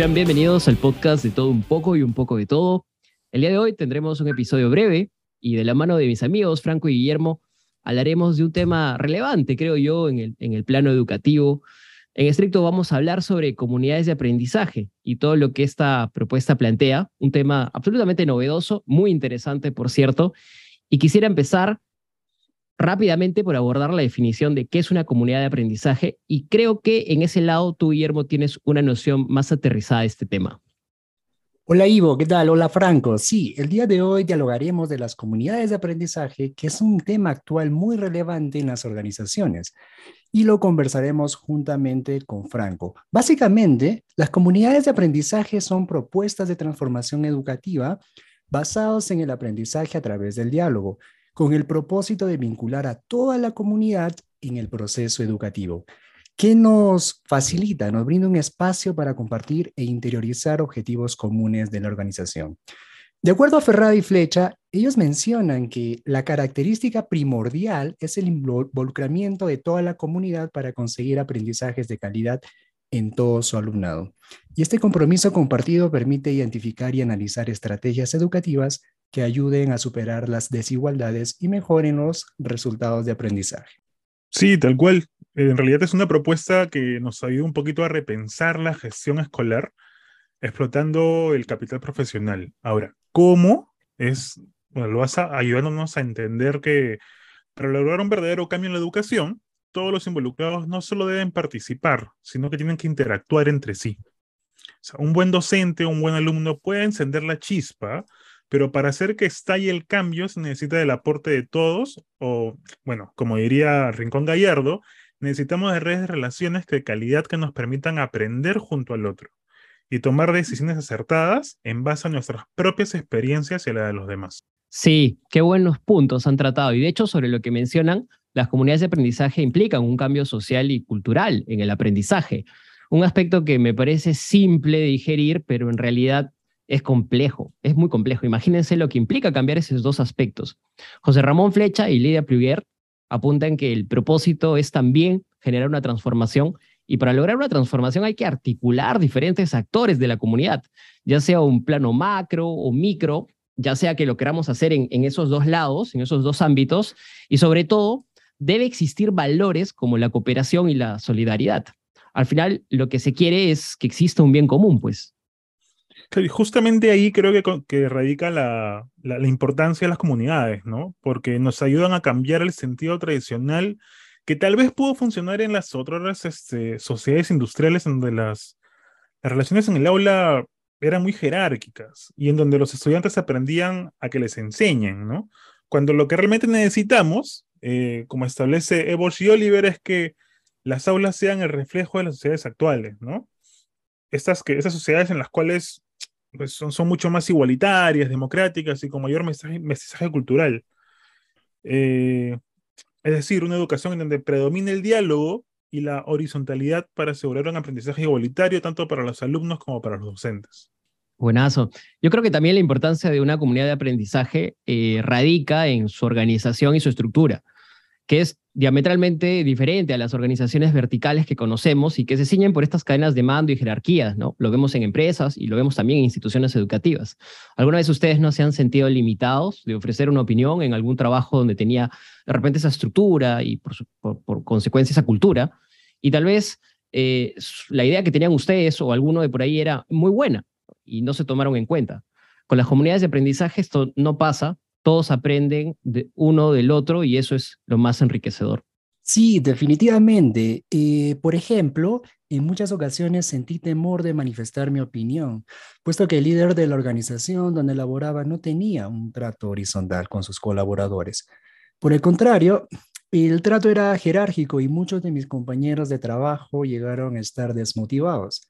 Bienvenidos al podcast de todo un poco y un poco de todo. El día de hoy tendremos un episodio breve y de la mano de mis amigos Franco y Guillermo hablaremos de un tema relevante, creo yo, en el, en el plano educativo. En estricto vamos a hablar sobre comunidades de aprendizaje y todo lo que esta propuesta plantea, un tema absolutamente novedoso, muy interesante, por cierto. Y quisiera empezar rápidamente por abordar la definición de qué es una comunidad de aprendizaje y creo que en ese lado tú, Guillermo, tienes una noción más aterrizada de este tema. Hola Ivo, ¿qué tal? Hola Franco. Sí, el día de hoy dialogaremos de las comunidades de aprendizaje, que es un tema actual muy relevante en las organizaciones, y lo conversaremos juntamente con Franco. Básicamente, las comunidades de aprendizaje son propuestas de transformación educativa basadas en el aprendizaje a través del diálogo con el propósito de vincular a toda la comunidad en el proceso educativo, que nos facilita, nos brinda un espacio para compartir e interiorizar objetivos comunes de la organización. De acuerdo a Ferrada y Flecha, ellos mencionan que la característica primordial es el involucramiento de toda la comunidad para conseguir aprendizajes de calidad en todo su alumnado. Y este compromiso compartido permite identificar y analizar estrategias educativas que ayuden a superar las desigualdades y mejoren los resultados de aprendizaje. Sí, tal cual. En realidad es una propuesta que nos ayuda un poquito a repensar la gestión escolar explotando el capital profesional. Ahora, ¿cómo? Es, bueno, lo vas ayudándonos a entender que para lograr un verdadero cambio en la educación, todos los involucrados no solo deben participar, sino que tienen que interactuar entre sí. O sea, un buen docente, un buen alumno puede encender la chispa, pero para hacer que estalle el cambio se necesita del aporte de todos, o bueno, como diría Rincón Gallardo, necesitamos de redes de relaciones de calidad que nos permitan aprender junto al otro y tomar decisiones acertadas en base a nuestras propias experiencias y a la de los demás. Sí, qué buenos puntos han tratado. Y de hecho, sobre lo que mencionan, las comunidades de aprendizaje implican un cambio social y cultural en el aprendizaje. Un aspecto que me parece simple de digerir, pero en realidad es complejo, es muy complejo. Imagínense lo que implica cambiar esos dos aspectos. José Ramón Flecha y Lidia Pluguer apuntan que el propósito es también generar una transformación y para lograr una transformación hay que articular diferentes actores de la comunidad, ya sea un plano macro o micro, ya sea que lo queramos hacer en, en esos dos lados, en esos dos ámbitos, y sobre todo debe existir valores como la cooperación y la solidaridad. Al final, lo que se quiere es que exista un bien común, pues. Justamente ahí creo que, radica la, la, importancia de las comunidades, ¿no? Porque nos ayudan a cambiar el sentido tradicional que tal vez pudo funcionar en las otras este, sociedades industriales donde las, las relaciones en el aula eran muy jerárquicas y en donde los estudiantes aprendían a que les enseñen, ¿no? Cuando lo que realmente necesitamos, eh, como establece Ebers y Oliver, es que las aulas sean el reflejo de las sociedades actuales, ¿no? Estas, que, esas sociedades en las cuales pues son, son mucho más igualitarias, democráticas y con mayor mensaje, cultural. Eh, es decir, una educación en donde predomine el diálogo y la horizontalidad para asegurar un aprendizaje igualitario tanto para los alumnos como para los docentes. Buenazo. Yo creo que también la importancia de una comunidad de aprendizaje eh, radica en su organización y su estructura, que es diametralmente diferente a las organizaciones verticales que conocemos y que se ciñen por estas cadenas de mando y jerarquías, ¿no? Lo vemos en empresas y lo vemos también en instituciones educativas. ¿Alguna vez ustedes no se han sentido limitados de ofrecer una opinión en algún trabajo donde tenía de repente esa estructura y por, consecuencia esa cultura? Y tal vez eh, la idea que tenían ustedes o alguno de por ahí era muy buena y no se tomaron en cuenta. Con las comunidades de aprendizaje esto no pasa todos aprenden de uno del otro y eso es lo más enriquecedor. Sí, definitivamente. Eh, por ejemplo, en muchas ocasiones sentí temor de manifestar mi opinión, puesto que el líder de la organización donde laboraba no tenía un trato horizontal con sus colaboradores. Por el contrario, el trato era jerárquico y muchos de mis compañeros de trabajo llegaron a estar desmotivados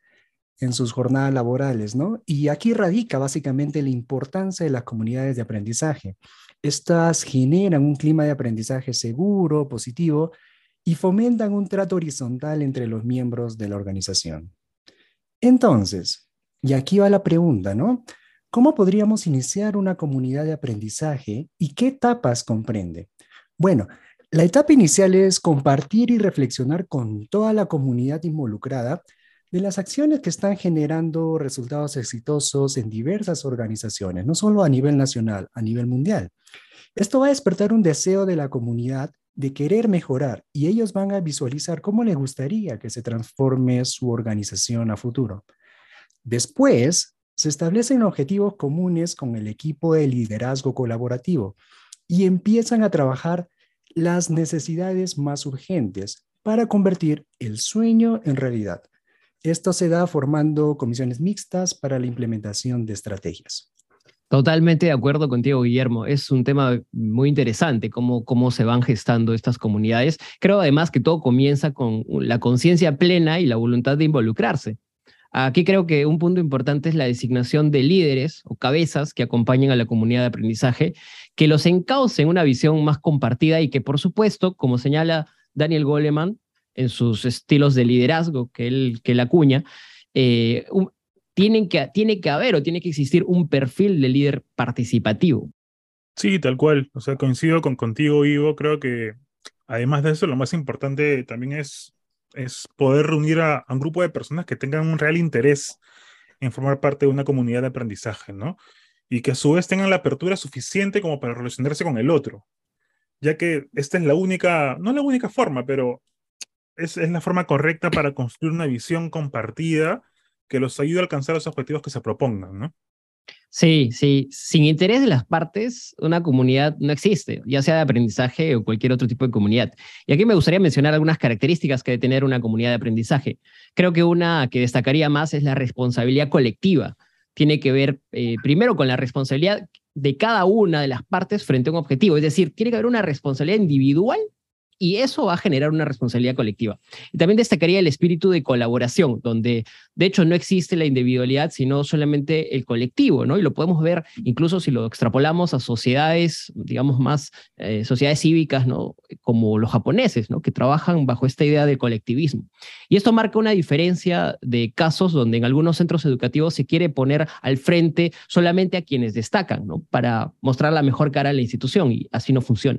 en sus jornadas laborales, ¿no? Y aquí radica básicamente la importancia de las comunidades de aprendizaje. Estas generan un clima de aprendizaje seguro, positivo y fomentan un trato horizontal entre los miembros de la organización. Entonces, y aquí va la pregunta, ¿no? ¿Cómo podríamos iniciar una comunidad de aprendizaje y qué etapas comprende? Bueno, la etapa inicial es compartir y reflexionar con toda la comunidad involucrada de las acciones que están generando resultados exitosos en diversas organizaciones, no solo a nivel nacional, a nivel mundial. Esto va a despertar un deseo de la comunidad de querer mejorar y ellos van a visualizar cómo les gustaría que se transforme su organización a futuro. Después, se establecen objetivos comunes con el equipo de liderazgo colaborativo y empiezan a trabajar las necesidades más urgentes para convertir el sueño en realidad. Esto se da formando comisiones mixtas para la implementación de estrategias. Totalmente de acuerdo contigo, Guillermo. Es un tema muy interesante, cómo, cómo se van gestando estas comunidades. Creo además que todo comienza con la conciencia plena y la voluntad de involucrarse. Aquí creo que un punto importante es la designación de líderes o cabezas que acompañen a la comunidad de aprendizaje, que los encaucen una visión más compartida y que, por supuesto, como señala Daniel Goleman en sus estilos de liderazgo que él, que la acuña, eh, tienen que, tiene que haber o tiene que existir un perfil de líder participativo. Sí, tal cual. O sea, coincido con contigo, Ivo. Creo que además de eso, lo más importante también es, es poder reunir a, un grupo de personas que tengan un real interés en formar parte de una comunidad de aprendizaje, ¿no? Y que a su vez tengan la apertura suficiente como para relacionarse con el otro, ya que esta es la única, no la única forma, pero es, es la forma correcta para construir una visión compartida que los ayude a alcanzar los objetivos que se propongan, ¿no? Sí, sí. Sin interés de las partes, una comunidad no existe, ya sea de aprendizaje o cualquier otro tipo de comunidad. Y aquí me gustaría mencionar algunas características que debe tener una comunidad de aprendizaje. Creo que una que destacaría más es la responsabilidad colectiva. Tiene que ver eh, primero con la responsabilidad de cada una de las partes frente a un objetivo. Es decir, tiene que haber una responsabilidad individual y eso va a generar una responsabilidad colectiva. Y también destacaría el espíritu de colaboración, donde de hecho no existe la individualidad, sino solamente el colectivo, ¿no? Y lo podemos ver incluso si lo extrapolamos a sociedades, digamos más, eh, sociedades cívicas. Como los japoneses, ¿no? Que trabajan bajo esta idea del colectivismo. Y esto marca una diferencia de casos donde en algunos centros educativos se quiere poner al frente solamente a quienes destacan, ¿no? Para mostrar la mejor cara a la institución y así no funciona.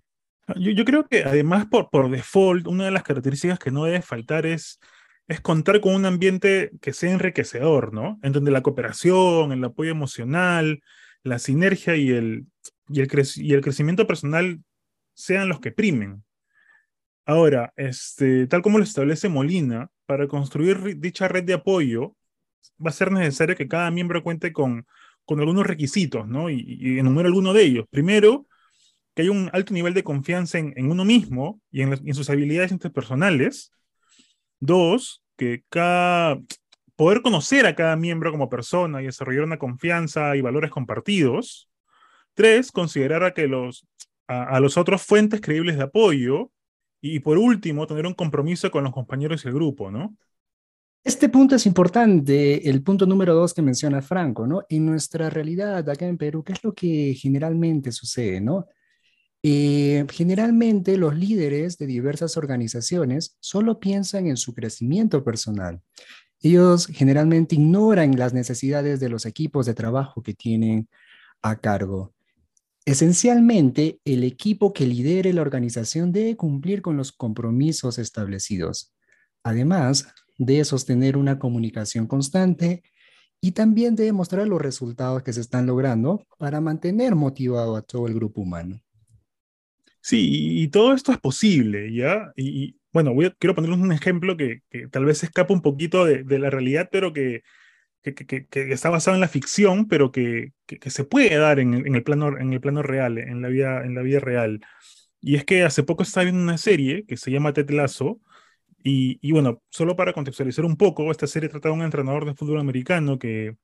Yo, creo que además por, por default, una de las características que no debe faltar es, es contar con un ambiente que sea enriquecedor, ¿no? En donde la cooperación, el apoyo emocional, la sinergia y el, y el, y el crecimiento personal sean los que primen. Ahora, este, tal como lo establece Molina, para construir dicha red de apoyo, va a ser necesario que cada miembro cuente con, con algunos requisitos, ¿no? Y, y enumero alguno de ellos. Primero, que hay un alto nivel de confianza en, uno mismo y en, sus habilidades interpersonales. Dos, que cada, poder conocer a cada miembro como persona y desarrollar una confianza y valores compartidos. Tres, considerar a, que los, a, los otros fuentes creíbles de apoyo. Y por último, tener un compromiso con los compañeros y el grupo, ¿no? Este punto es importante, el punto número dos que menciona Franco, ¿no? En nuestra realidad acá en Perú, ¿qué es lo que generalmente sucede, ¿no? Eh, generalmente los líderes de diversas organizaciones solo piensan en su crecimiento personal. Ellos generalmente ignoran las necesidades de los equipos de trabajo que tienen a cargo. Esencialmente, el equipo que lidere la organización debe cumplir con los compromisos establecidos, además de sostener una comunicación constante y también de mostrar los resultados que se están logrando para mantener motivado a todo el grupo humano. Sí, y, todo esto es posible, ¿ya? Y, bueno, quiero ponerles un ejemplo que, tal vez escapa un poquito de, la realidad, pero que, que, está basado en la ficción, pero que, se puede dar en, el plano, en el plano real, en la, vida, en la vida real. Y es que hace poco estaba viendo una serie que se llama Ted Lasso, y, y, bueno, solo para contextualizar un poco, esta serie trata de un entrenador de fútbol americano que,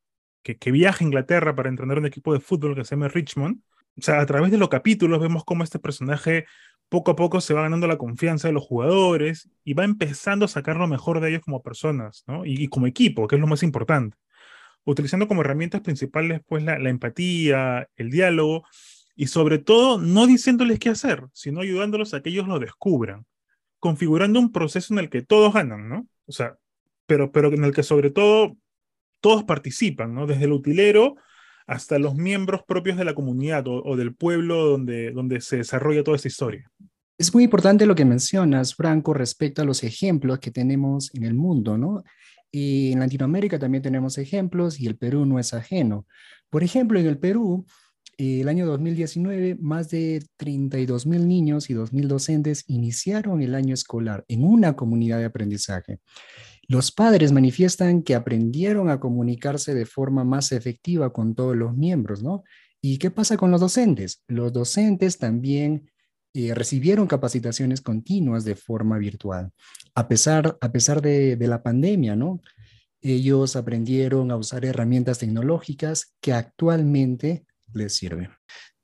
que, viaja a Inglaterra para entrenar un equipo de fútbol que se llama Richmond, o sea, a través de los capítulos vemos cómo este personaje poco a poco se va ganando la confianza de los jugadores y va empezando a sacar lo mejor de ellos como personas, ¿no? Y, como equipo, que es lo más importante. Utilizando como herramientas principales, pues, la, empatía, el diálogo y sobre todo no diciéndoles qué hacer, sino ayudándolos a que ellos lo descubran, configurando un proceso en el que todos ganan, ¿no? O sea, pero, pero en el que sobre todo todos participan, ¿no? Desde el utilero hasta los miembros propios de la comunidad o, del pueblo donde, donde se desarrolla toda esta historia. Es muy importante lo que mencionas, Franco, respecto a los ejemplos que tenemos en el mundo, ¿no? Y en Latinoamérica también tenemos ejemplos y el Perú no es ajeno. Por ejemplo, en el Perú, el año 2019, más de 32 mil niños y 2 mil docentes iniciaron el año escolar en una comunidad de aprendizaje. Los padres manifiestan que aprendieron a comunicarse de forma más efectiva con todos los miembros, ¿no? ¿Y qué pasa con los docentes? Los docentes también eh, recibieron capacitaciones continuas de forma virtual, a pesar, a pesar de, de la pandemia, ¿no? Ellos aprendieron a usar herramientas tecnológicas que actualmente les sirven.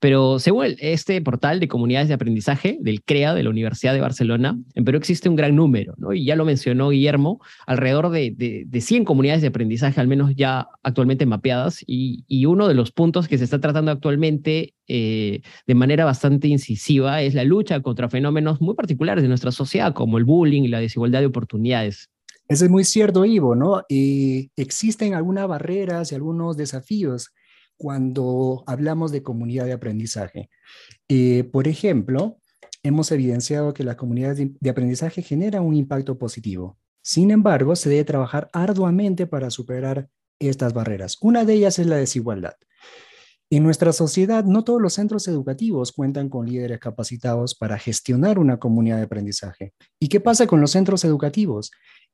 Pero según este portal de comunidades de aprendizaje del CREA de la Universidad de Barcelona, en Perú existe un gran número, ¿no? y ya lo mencionó Guillermo, alrededor de, de, 100 comunidades de aprendizaje, al menos ya actualmente mapeadas, y, y uno de los puntos que se está tratando actualmente eh, de manera bastante incisiva es la lucha contra fenómenos muy particulares de nuestra sociedad, como el bullying y la desigualdad de oportunidades. Eso es muy cierto, Ivo, ¿no? Y existen algunas barreras y algunos desafíos cuando hablamos de comunidad de aprendizaje. Eh, por ejemplo, hemos evidenciado que las comunidades de aprendizaje generan un impacto positivo. Sin embargo, se debe trabajar arduamente para superar estas barreras. Una de ellas es la desigualdad. En nuestra sociedad, no todos los centros educativos cuentan con líderes capacitados para gestionar una comunidad de aprendizaje. ¿Y qué pasa con los centros educativos?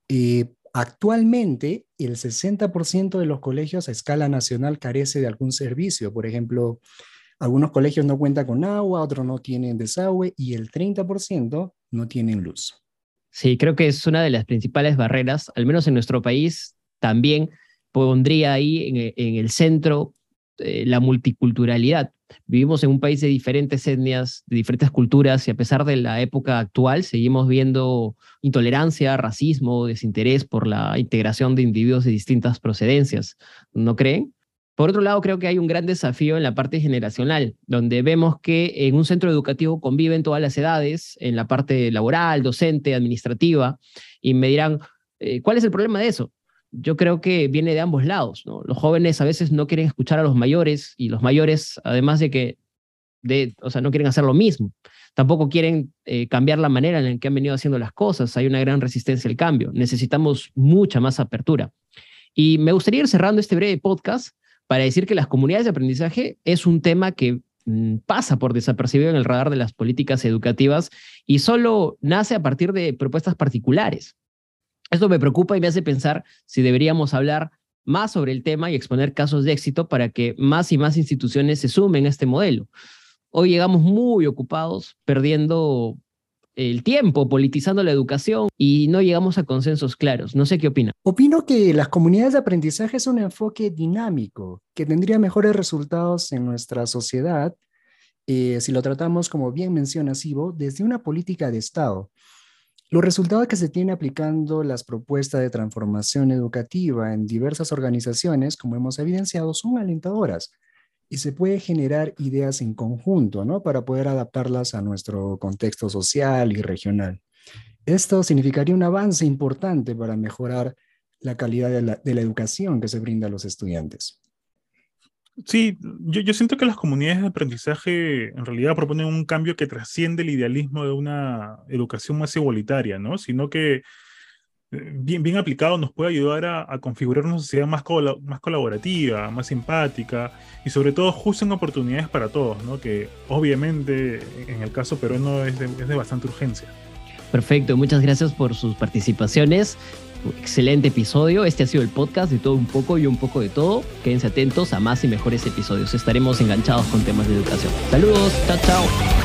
Eh, Actualmente, el 60% de los colegios a escala nacional carece de algún servicio. Por ejemplo, algunos colegios no cuentan con agua, otros no tienen desagüe y el 30% no tienen luz. Sí, creo que es una de las principales barreras, al menos en nuestro país, también pondría ahí en, el centro eh, la multiculturalidad. Vivimos en un país de diferentes etnias, de diferentes culturas, y a pesar de la época actual, seguimos viendo intolerancia, racismo, desinterés por la integración de individuos de distintas procedencias. ¿No creen? Por otro lado, creo que hay un gran desafío en la parte generacional, donde vemos que en un centro educativo conviven todas las edades, en la parte laboral, docente, administrativa, y me dirán, eh, ¿cuál es el problema de eso? Yo creo que viene de ambos lados. Los jóvenes a veces no quieren escuchar a los mayores y los mayores, además de que, de, o sea, no quieren hacer lo mismo. Tampoco quieren eh, cambiar la manera en la que han venido haciendo las cosas. Hay una gran resistencia al cambio. Necesitamos mucha más apertura. Y me gustaría ir cerrando este breve podcast para decir que las comunidades de aprendizaje es un tema que mm, pasa por desapercibido en el radar de las políticas educativas y solo nace a partir de propuestas particulares. Esto me preocupa y me hace pensar si deberíamos hablar más sobre el tema y exponer casos de éxito para que más y más instituciones se sumen a este modelo. Hoy llegamos muy ocupados, perdiendo el tiempo, politizando la educación y no llegamos a consensos claros. No sé qué opina. Opino que las comunidades de aprendizaje es un enfoque dinámico que tendría mejores resultados en nuestra sociedad eh, si lo tratamos, como bien menciona Sibo, desde una política de Estado. Los resultados que se tienen aplicando las propuestas de transformación educativa en diversas organizaciones, como hemos evidenciado, son alentadoras y se puede generar ideas en conjunto, ¿no? Para poder adaptarlas a nuestro contexto social y regional. Esto significaría un avance importante para mejorar la calidad de la, de la educación que se brinda a los estudiantes. Sí, yo, yo, siento que las comunidades de aprendizaje en realidad proponen un cambio que trasciende el idealismo de una educación más igualitaria, ¿no? Sino que eh, bien, bien aplicado nos puede ayudar a, configurar una sociedad más, más colaborativa, más simpática y sobre todo justo en oportunidades para todos, ¿no? Que obviamente en el caso peruano es de, es de bastante urgencia. Perfecto, muchas gracias por sus participaciones excelente episodio. Este ha sido el podcast de todo un poco y un poco de todo. Quédense atentos a más y mejores episodios. Estaremos enganchados con temas de educación. Saludos, chao, chao.